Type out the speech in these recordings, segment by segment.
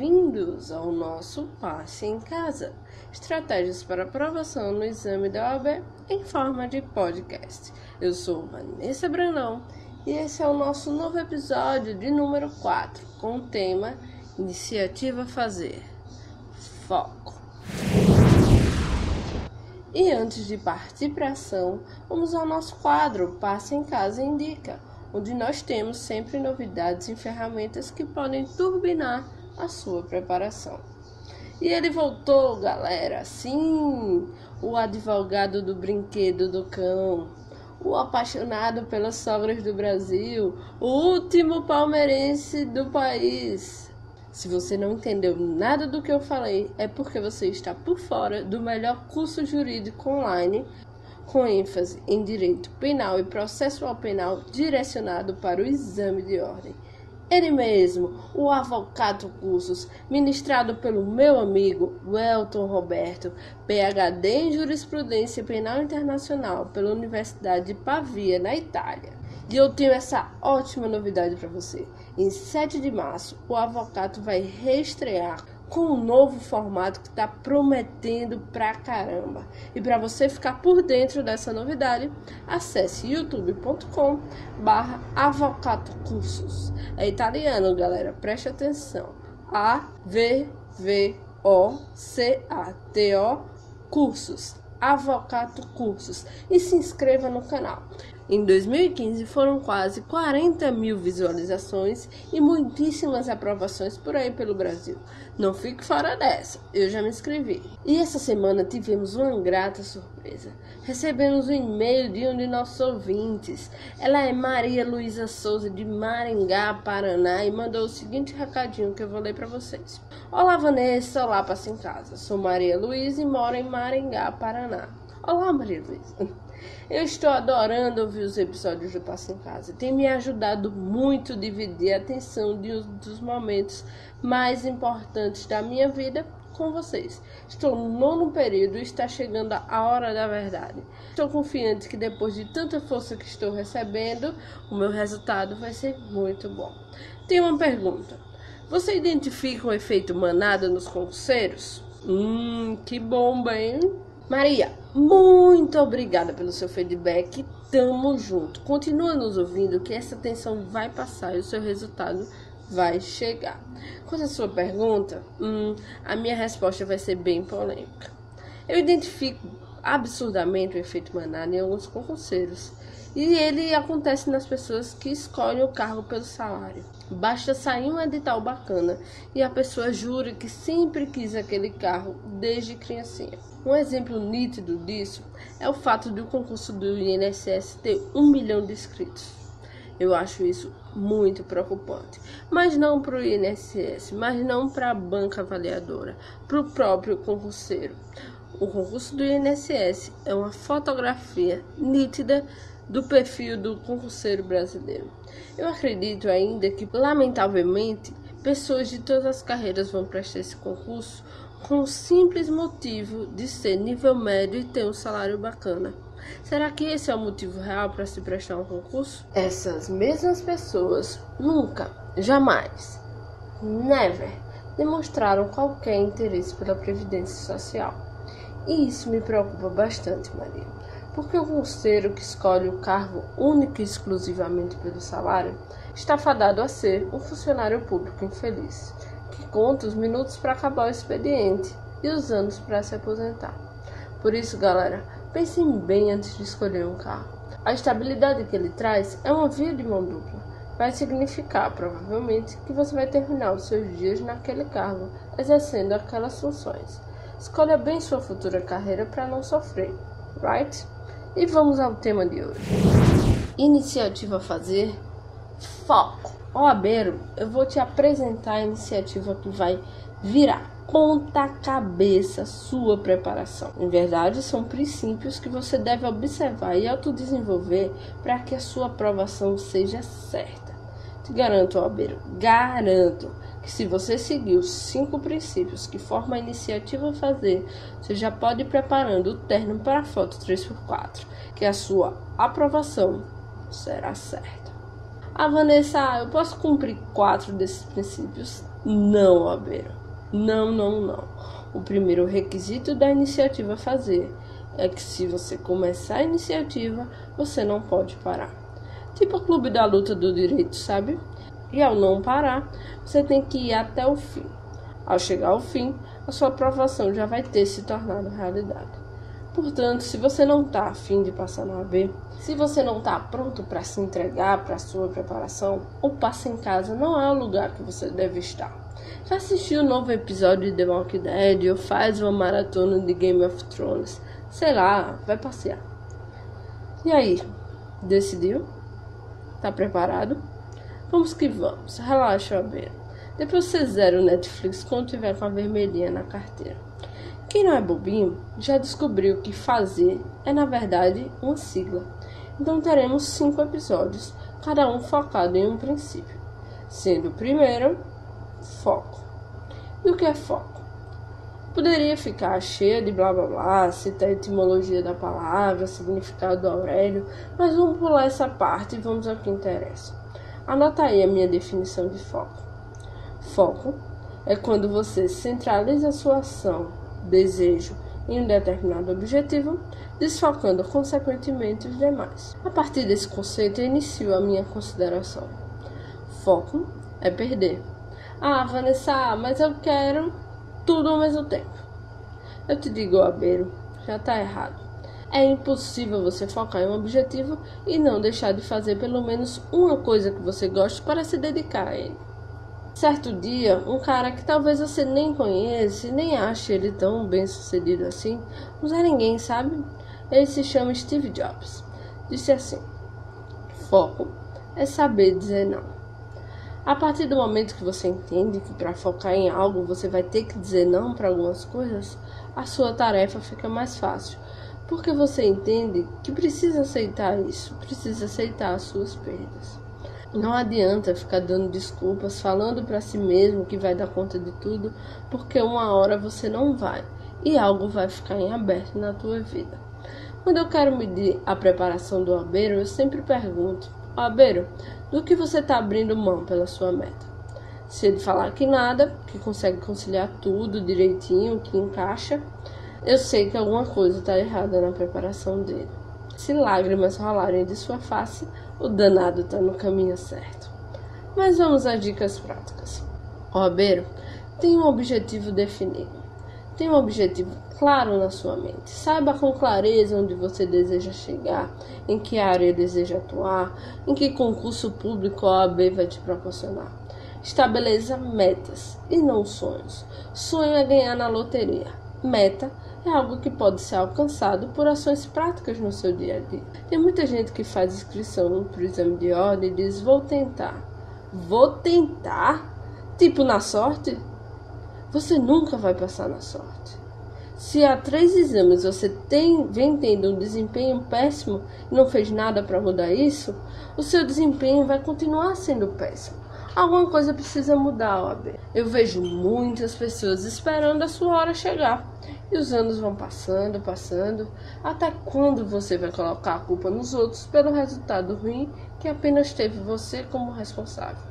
bem-vindos ao nosso Passe em Casa Estratégias para aprovação no exame da OAB em forma de podcast. Eu sou Vanessa Branão e esse é o nosso novo episódio de número 4 com o tema Iniciativa Fazer Foco. E antes de partir para ação, vamos ao nosso quadro Passe em Casa Indica onde nós temos sempre novidades e ferramentas que podem turbinar a sua preparação. E ele voltou, galera. Sim, o advogado do brinquedo do cão, o apaixonado pelas sogras do Brasil, o último palmeirense do país. Se você não entendeu nada do que eu falei, é porque você está por fora do melhor curso jurídico online com ênfase em direito penal e processual penal direcionado para o exame de ordem. Ele mesmo, o Avocado Cursos, ministrado pelo meu amigo Welton Roberto, PhD em Jurisprudência Penal Internacional pela Universidade de Pavia, na Itália. E eu tenho essa ótima novidade para você. Em 7 de março, o Avocado vai reestrear com um novo formato que está prometendo pra caramba. E para você ficar por dentro dessa novidade, acesse youtube.com barra Cursos. É italiano, galera, preste atenção. A-V-V-O-C-A-T-O Cursos. Avocato Cursos. E se inscreva no canal. Em 2015 foram quase 40 mil visualizações e muitíssimas aprovações por aí pelo Brasil. Não fique fora dessa, eu já me inscrevi. E essa semana tivemos uma grata surpresa. Recebemos um e-mail de um de nossos ouvintes. Ela é Maria Luísa Souza de Maringá, Paraná e mandou o seguinte recadinho que eu vou ler para vocês. Olá Vanessa, olá passa em casa. Sou Maria Luísa e moro em Maringá, Paraná. Olá Maria Luísa. Eu estou adorando ouvir os episódios do Passo em Casa. Tem me ajudado muito a dividir a atenção de um dos momentos mais importantes da minha vida com vocês. Estou no nono período e está chegando a hora da verdade. Estou confiante que depois de tanta força que estou recebendo, o meu resultado vai ser muito bom. Tenho uma pergunta. Você identifica o efeito manada nos concurseiros? Hum, que bomba, hein? Maria, muito obrigada pelo seu feedback. Tamo junto. Continua nos ouvindo que essa tensão vai passar e o seu resultado vai chegar. Quanto à sua pergunta, hum, a minha resposta vai ser bem polêmica. Eu identifico absurdamente o efeito manada em alguns concurseiros. E ele acontece nas pessoas que escolhem o cargo pelo salário. Basta sair um edital bacana e a pessoa jura que sempre quis aquele carro desde criancinha. Um exemplo nítido disso é o fato de o concurso do INSS ter um milhão de inscritos. Eu acho isso muito preocupante. Mas não para o INSS, mas não para a banca avaliadora, para o próprio concurseiro. O concurso do INSS é uma fotografia nítida do perfil do concurseiro brasileiro. Eu acredito ainda que, lamentavelmente, pessoas de todas as carreiras vão prestar esse concurso com o simples motivo de ser nível médio e ter um salário bacana. Será que esse é o motivo real para se prestar um concurso? Essas mesmas pessoas nunca, jamais, never demonstraram qualquer interesse pela previdência social. E isso me preocupa bastante, Maria. Porque o concurseiro que escolhe o cargo único e exclusivamente pelo salário está fadado a ser um funcionário público infeliz conta os minutos para acabar o expediente e os anos para se aposentar. Por isso, galera, pensem bem antes de escolher um carro. A estabilidade que ele traz é uma via de mão dupla. Vai significar, provavelmente, que você vai terminar os seus dias naquele cargo, exercendo aquelas funções. Escolha bem sua futura carreira para não sofrer, right? E vamos ao tema de hoje. Iniciativa a fazer foco. Oabeiro, eu vou te apresentar a iniciativa que vai virar ponta cabeça sua preparação. Em verdade, são princípios que você deve observar e autodesenvolver para que a sua aprovação seja certa. Te garanto, Oabeiro, garanto que se você seguir os cinco princípios que formam a iniciativa fazer, você já pode ir preparando o terno para a foto 3x4, que a sua aprovação será certa. Ah, Vanessa, eu posso cumprir quatro desses princípios? Não, Abeiro. Não, não, não. O primeiro requisito da iniciativa fazer é que se você começar a iniciativa, você não pode parar. Tipo o clube da luta do direito, sabe? E ao não parar, você tem que ir até o fim. Ao chegar ao fim, a sua aprovação já vai ter se tornado realidade. Portanto, se você não está afim de passar no AB, se você não está pronto para se entregar para a sua preparação, o passe em casa não é o lugar que você deve estar. Vai assistir o um novo episódio de The Walking Dead ou faz uma maratona de Game of Thrones. Sei lá, vai passear. E aí, decidiu? Tá preparado? Vamos que vamos, relaxa, AB. Depois você zera o Netflix quando tiver com a vermelhinha na carteira. Quem não é bobinho já descobriu que fazer é na verdade uma sigla. Então teremos cinco episódios, cada um focado em um princípio, sendo o primeiro foco. E o que é foco? Poderia ficar cheia de blá blá blá, citar a etimologia da palavra, significado do Aurélio, mas vamos pular essa parte e vamos ao que interessa. Anota aí a minha definição de foco. Foco é quando você centraliza a sua ação desejo em um determinado objetivo, desfocando consequentemente os demais. A partir desse conceito, inicio a minha consideração. Foco é perder. Ah, Vanessa, mas eu quero tudo ao mesmo tempo. Eu te digo, Abeiro, já está errado. É impossível você focar em um objetivo e não deixar de fazer pelo menos uma coisa que você goste para se dedicar a ele. Certo dia, um cara que talvez você nem conhece, nem ache ele tão bem sucedido assim, não é ninguém, sabe? Ele se chama Steve Jobs. Disse assim: Foco é saber dizer não. A partir do momento que você entende que para focar em algo você vai ter que dizer não para algumas coisas, a sua tarefa fica mais fácil, porque você entende que precisa aceitar isso, precisa aceitar as suas perdas. Não adianta ficar dando desculpas, falando para si mesmo que vai dar conta de tudo, porque uma hora você não vai e algo vai ficar em aberto na tua vida. Quando eu quero medir a preparação do abeiro, eu sempre pergunto: Abeiro, do que você está abrindo mão pela sua meta? Se ele falar que nada, que consegue conciliar tudo direitinho, que encaixa, eu sei que alguma coisa está errada na preparação dele. Se lágrimas rolarem de sua face, o danado está no caminho certo. Mas vamos às dicas práticas. Robeiro, tem um objetivo definido. Tem um objetivo claro na sua mente. Saiba com clareza onde você deseja chegar, em que área deseja atuar, em que concurso público a OAB vai te proporcionar. Estabeleça metas e não sonhos. Sonho é ganhar na loteria. Meta é algo que pode ser alcançado por ações práticas no seu dia a dia. Tem muita gente que faz inscrição para o exame de ordem e diz: Vou tentar. Vou tentar? Tipo na sorte? Você nunca vai passar na sorte. Se há três exames você tem, vem tendo um desempenho péssimo e não fez nada para mudar isso, o seu desempenho vai continuar sendo péssimo. Alguma coisa precisa mudar, OAB. Eu vejo muitas pessoas esperando a sua hora chegar. E os anos vão passando, passando. Até quando você vai colocar a culpa nos outros pelo resultado ruim que apenas teve você como responsável?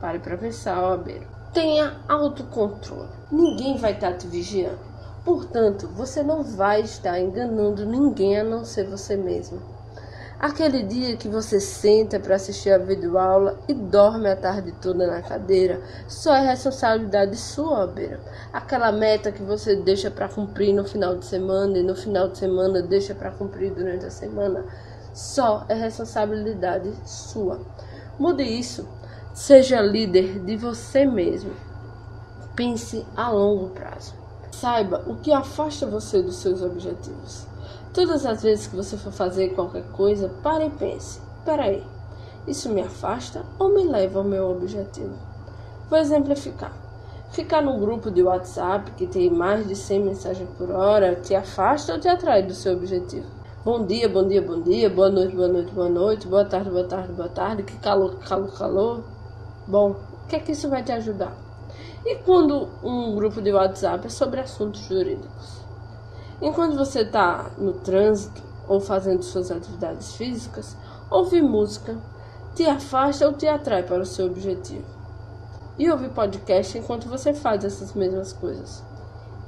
Pare para pensar, OAB. Tenha autocontrole. Ninguém vai estar te vigiando. Portanto, você não vai estar enganando ninguém a não ser você mesmo. Aquele dia que você senta para assistir a videoaula e dorme a tarde toda na cadeira, só é responsabilidade sua, beira. Aquela meta que você deixa para cumprir no final de semana e no final de semana deixa para cumprir durante a semana, só é responsabilidade sua. Mude isso. Seja líder de você mesmo. Pense a longo prazo. Saiba o que afasta você dos seus objetivos. Todas as vezes que você for fazer qualquer coisa, pare e pense: peraí, isso me afasta ou me leva ao meu objetivo? Vou exemplificar. Ficar num grupo de WhatsApp que tem mais de 100 mensagens por hora te afasta ou te atrai do seu objetivo? Bom dia, bom dia, bom dia, boa noite, boa noite, boa noite, boa tarde, boa tarde, boa tarde, que calor, calor, calor. Bom, o que é que isso vai te ajudar? E quando um grupo de WhatsApp é sobre assuntos jurídicos? Enquanto você está no trânsito ou fazendo suas atividades físicas, ouve música, Te afasta ou te atrai para o seu objetivo? E ouvir podcast enquanto você faz essas mesmas coisas.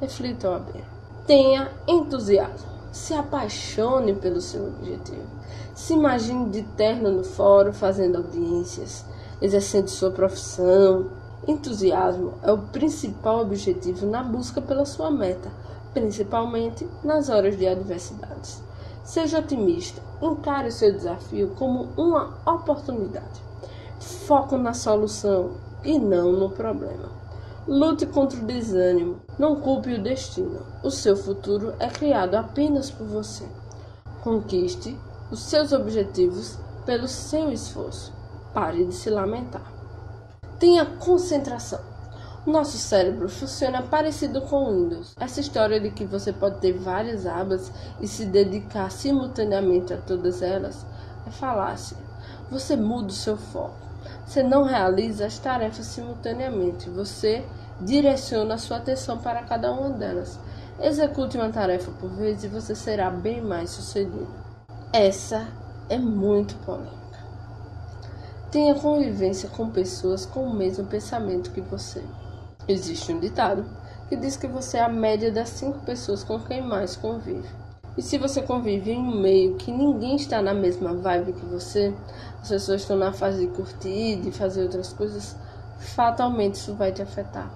Reflita, OAB. Tenha entusiasmo. Se apaixone pelo seu objetivo. Se imagine de terno no fórum, fazendo audiências, exercendo sua profissão. Entusiasmo é o principal objetivo na busca pela sua meta, principalmente nas horas de adversidades. Seja otimista, encare o seu desafio como uma oportunidade. Foco na solução e não no problema. Lute contra o desânimo, não culpe o destino. O seu futuro é criado apenas por você. Conquiste os seus objetivos pelo seu esforço. Pare de se lamentar. Tenha concentração. Nosso cérebro funciona parecido com o Windows. Essa história de que você pode ter várias abas e se dedicar simultaneamente a todas elas é falácia. Você muda o seu foco. Você não realiza as tarefas simultaneamente. Você direciona a sua atenção para cada uma delas. Execute uma tarefa por vez e você será bem mais sucedido. Essa é muito polêmica. Tenha convivência com pessoas com o mesmo pensamento que você. Existe um ditado que diz que você é a média das cinco pessoas com quem mais convive. E se você convive em um meio que ninguém está na mesma vibe que você, as pessoas estão na fase de curtir, de fazer outras coisas, fatalmente isso vai te afetar.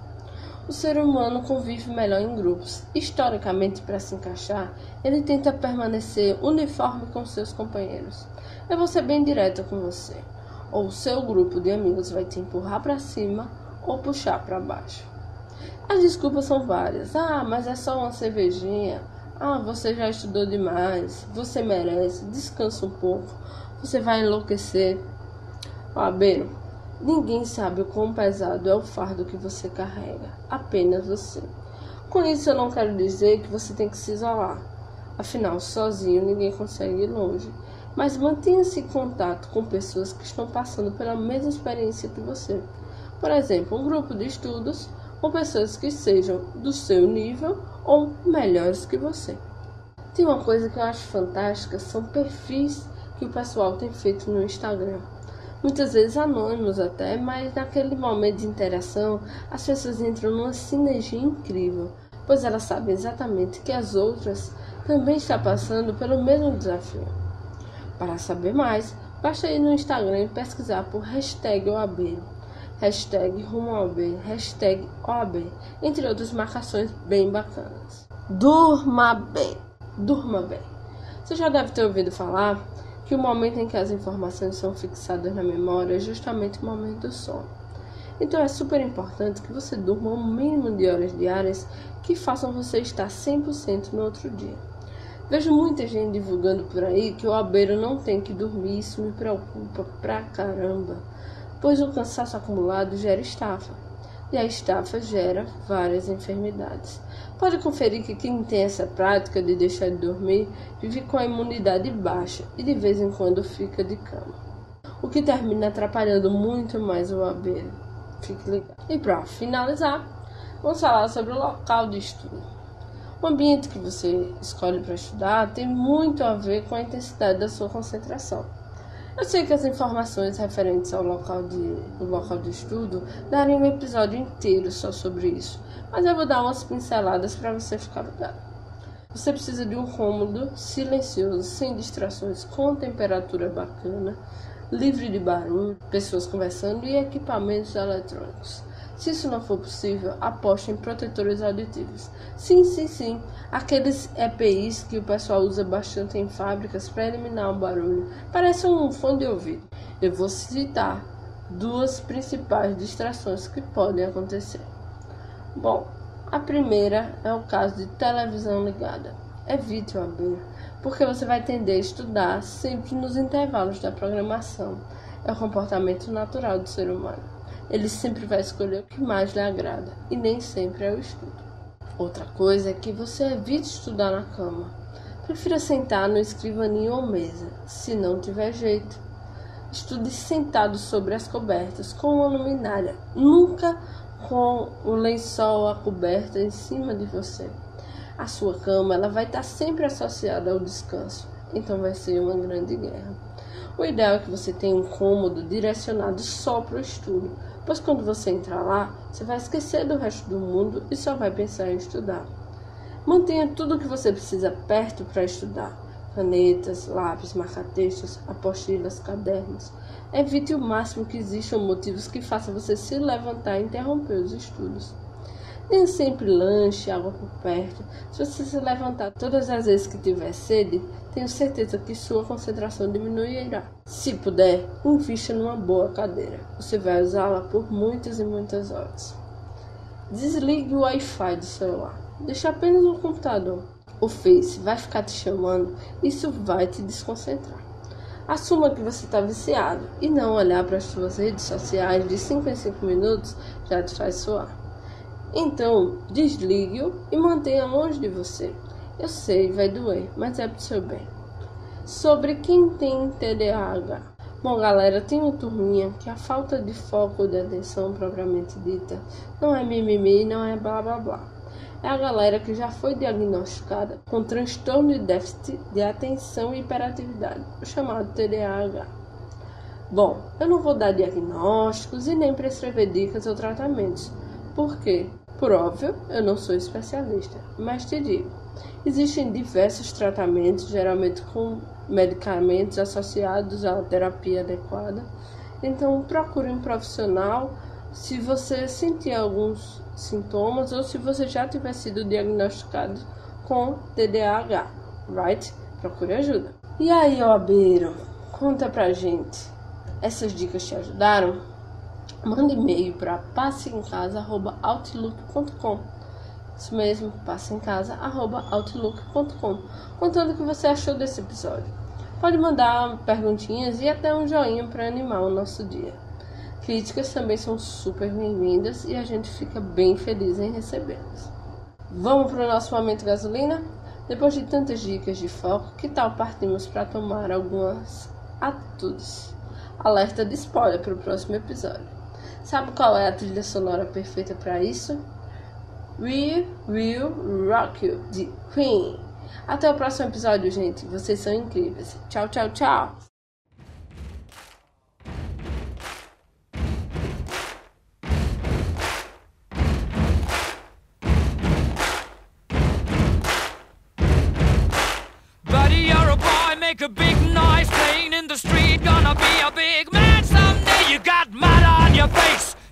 O ser humano convive melhor em grupos. Historicamente, para se encaixar, ele tenta permanecer uniforme com seus companheiros. Eu vou ser bem direta com você. Ou seu grupo de amigos vai te empurrar para cima ou puxar para baixo. As desculpas são várias. Ah, mas é só uma cervejinha. Ah, você já estudou demais. Você merece. Descansa um pouco. Você vai enlouquecer. Ó, Beno, ninguém sabe o quão pesado é o fardo que você carrega. Apenas você. Com isso, eu não quero dizer que você tem que se isolar. Afinal, sozinho ninguém consegue ir longe. Mas mantenha-se em contato com pessoas que estão passando pela mesma experiência que você. Por exemplo, um grupo de estudos ou pessoas que sejam do seu nível ou melhores que você. Tem uma coisa que eu acho fantástica, são perfis que o pessoal tem feito no Instagram. Muitas vezes anônimos até, mas naquele momento de interação as pessoas entram numa sinergia incrível, pois elas sabem exatamente que as outras também estão passando pelo mesmo desafio. Para saber mais, basta ir no Instagram e pesquisar por hashtag OAB hashtag RumoOB, hashtag OAB, entre outras marcações bem bacanas. Durma bem, durma bem. Você já deve ter ouvido falar que o momento em que as informações são fixadas na memória é justamente o momento do sono. Então é super importante que você durma um mínimo de horas diárias que façam você estar 100% no outro dia. Vejo muita gente divulgando por aí que o abeiro não tem que dormir, isso me preocupa pra caramba pois o cansaço acumulado gera estafa, e a estafa gera várias enfermidades. Pode conferir que quem tem essa prática de deixar de dormir vive com a imunidade baixa e de vez em quando fica de cama, o que termina atrapalhando muito mais o abelho. Fique ligado. E para finalizar, vamos falar sobre o local de estudo. O ambiente que você escolhe para estudar tem muito a ver com a intensidade da sua concentração. Eu sei que as informações referentes ao local de, local de estudo darem um episódio inteiro só sobre isso, mas eu vou dar umas pinceladas para você ficar ligado. Você precisa de um cômodo silencioso, sem distrações, com temperatura bacana, livre de barulho, pessoas conversando e equipamentos eletrônicos. Se isso não for possível, aposte em protetores auditivos. Sim, sim, sim. Aqueles EPIs que o pessoal usa bastante em fábricas para eliminar o barulho. Parece um fone de ouvido. Eu vou citar duas principais distrações que podem acontecer. Bom, a primeira é o caso de televisão ligada. Evite o abrir, porque você vai tender a estudar sempre nos intervalos da programação. É o comportamento natural do ser humano ele sempre vai escolher o que mais lhe agrada e nem sempre é o estudo. Outra coisa é que você evite estudar na cama. Prefira sentar no escrivaninho ou mesa, se não tiver jeito. Estude sentado sobre as cobertas com uma luminária, nunca com o lençol, a coberta em cima de você. A sua cama ela vai estar sempre associada ao descanso. então vai ser uma grande guerra. O ideal é que você tenha um cômodo direcionado só para o estudo, pois quando você entrar lá, você vai esquecer do resto do mundo e só vai pensar em estudar. Mantenha tudo o que você precisa perto para estudar: canetas, lápis, marca-textos, apostilas, cadernos. Evite o máximo que existam motivos que façam você se levantar e interromper os estudos. Nem sempre lanche, água por perto. Se você se levantar todas as vezes que tiver sede, tenho certeza que sua concentração diminuirá. Se puder, invista numa boa cadeira. Você vai usá-la por muitas e muitas horas. Desligue o Wi-Fi do celular. Deixe apenas o computador. O Face vai ficar te chamando, isso vai te desconcentrar. Assuma que você está viciado e não olhar para as suas redes sociais de 5 em 5 minutos já te faz suar. Então, desligue-o e mantenha longe de você. Eu sei, vai doer, mas é pro seu bem. Sobre quem tem TDAH. Bom, galera, tem uma turminha que a falta de foco de atenção propriamente dita não é mimimi, não é blá blá blá. É a galera que já foi diagnosticada com transtorno de déficit de atenção e hiperatividade, o chamado TDAH. Bom, eu não vou dar diagnósticos e nem prescrever dicas ou tratamentos. Por quê? Por óbvio, eu não sou especialista, mas te digo: existem diversos tratamentos, geralmente com medicamentos associados à terapia adequada. Então, procure um profissional se você sentir alguns sintomas ou se você já tiver sido diagnosticado com TDAH, right? Procure ajuda. E aí, Obeiro, conta pra gente. Essas dicas te ajudaram? Manda e-mail para passeemcasa.outlook.com Isso mesmo, passeemcasa.outlook.com Contando o que você achou desse episódio. Pode mandar perguntinhas e até um joinha para animar o nosso dia. Críticas também são super bem-vindas e a gente fica bem feliz em recebê-las. Vamos para o nosso momento gasolina? Depois de tantas dicas de foco, que tal partimos para tomar algumas atitudes? Alerta de spoiler para o próximo episódio. Sabe qual é a trilha sonora perfeita para isso? We Will Rock You, de Queen. Até o próximo episódio, gente. Vocês são incríveis. Tchau, tchau, tchau.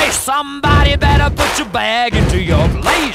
Disgrace. Somebody better put your bag into your place.